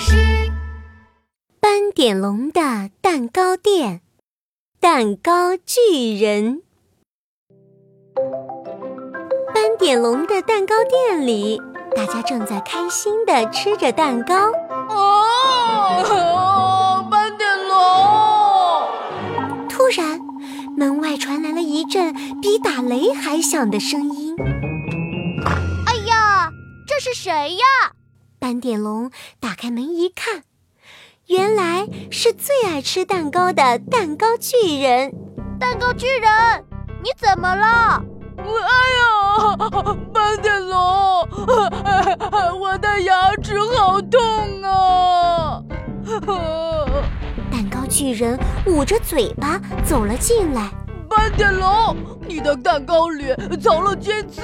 事。斑点龙的蛋糕店，蛋糕巨人。斑点龙的蛋糕店里，大家正在开心的吃着蛋糕。哦，斑点龙！突然，门外传来了一阵比打雷还响的声音。哎呀，这是谁呀？斑点龙打开门一看，原来是最爱吃蛋糕的蛋糕巨人。蛋糕巨人，你怎么了？哎呀，斑点龙，我的牙齿好痛啊！蛋糕巨人捂着嘴巴走了进来。斑点龙，你的蛋糕里藏了尖刺，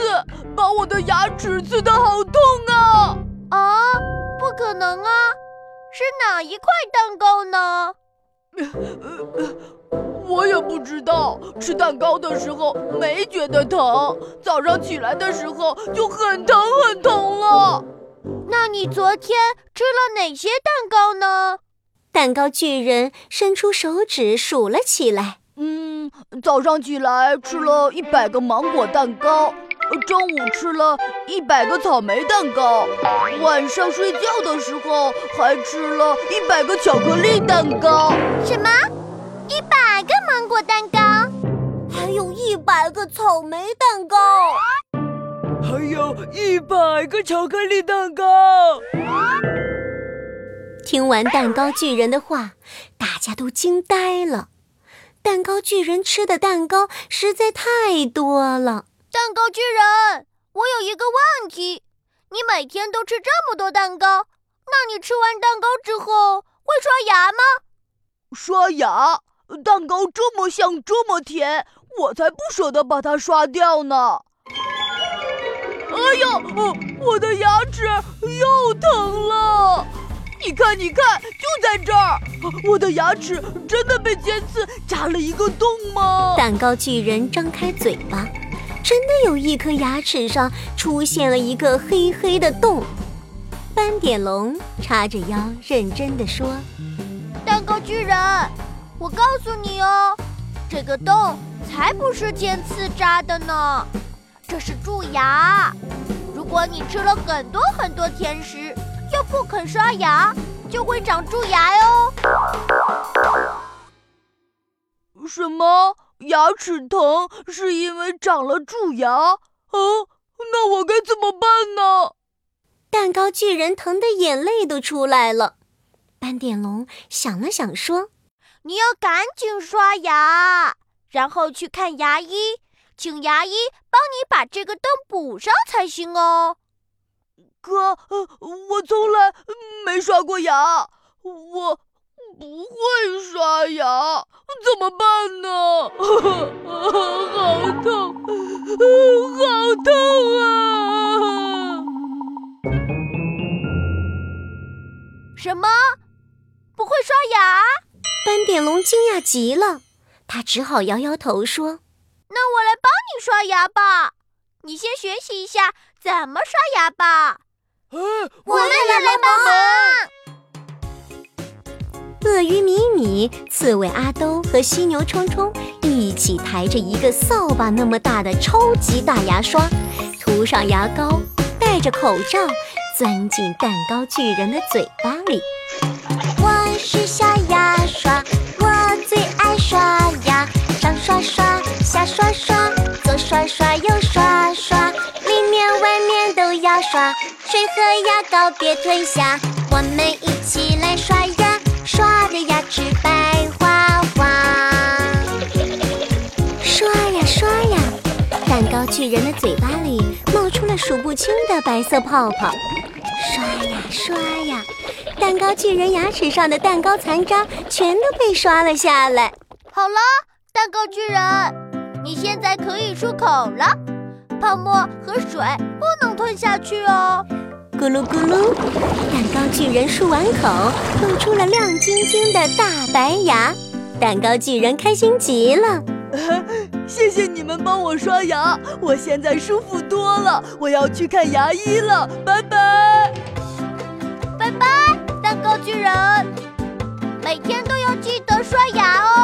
把我的牙齿刺得好痛啊！可能啊！是哪一块蛋糕呢？我也不知道，吃蛋糕的时候没觉得疼，早上起来的时候就很疼很疼了。那你昨天吃了哪些蛋糕呢？蛋糕巨人伸出手指数了起来。嗯，早上起来吃了一百个芒果蛋糕，中午吃了一百个草莓蛋糕，晚上睡觉的时候还吃了一百个巧克力蛋糕。什么？一百个芒果蛋糕，还有一百个草莓蛋糕，还有一百个巧克力蛋糕。听完蛋糕巨人的话，大家都惊呆了。蛋糕巨人吃的蛋糕实在太多了。蛋糕巨人，我有一个问题：你每天都吃这么多蛋糕，那你吃完蛋糕之后会刷牙吗？刷牙？蛋糕这么香，这么甜，我才不舍得把它刷掉呢。哎呦，我的牙齿又疼了。你看，你看，就在这儿，我的牙齿真的被尖刺扎了一个洞吗？蛋糕巨人张开嘴巴，真的有一颗牙齿上出现了一个黑黑的洞。斑点龙叉着腰，认真的说：“蛋糕巨人，我告诉你哦，这个洞才不是尖刺扎的呢，这是蛀牙。如果你吃了很多很多甜食。”又不肯刷牙，就会长蛀牙哟。什么？牙齿疼是因为长了蛀牙？哦，那我该怎么办呢？蛋糕巨人疼的眼泪都出来了。斑点龙想了想说：“你要赶紧刷牙，然后去看牙医，请牙医帮你把这个洞补上才行哦。”哥，我从来没刷过牙，我怎么办呢？好痛，好痛啊！什么？不会刷牙？斑点龙惊讶极了，他只好摇摇头说：“那我来帮你刷牙吧，你先学习一下怎么刷牙吧。”我们也来帮忙！鳄鱼米米、刺猬阿兜和犀牛冲冲一起抬着一个扫把那么大的超级大牙刷，涂上牙膏，戴着口罩，钻进蛋糕巨人的嘴巴里。我是小牙刷，我最爱刷牙，上刷刷，下刷刷，左刷刷，右刷刷，里面外面都要刷。水和牙膏别吞下，我们一起来刷牙，人的嘴巴里冒出了数不清的白色泡泡。刷呀刷呀，蛋糕巨人牙齿上的蛋糕残渣全都被刷了下来。好了，蛋糕巨人，你现在可以漱口了。泡沫和水不能吞下去哦。咕噜咕噜，蛋糕巨人漱完口，露出了亮晶晶的大白牙。蛋糕巨人开心极了，谢谢你们帮我刷牙，我现在舒服多了，我要去看牙医了，拜拜。拜拜。蛋糕巨人，每天都要记得刷牙哦。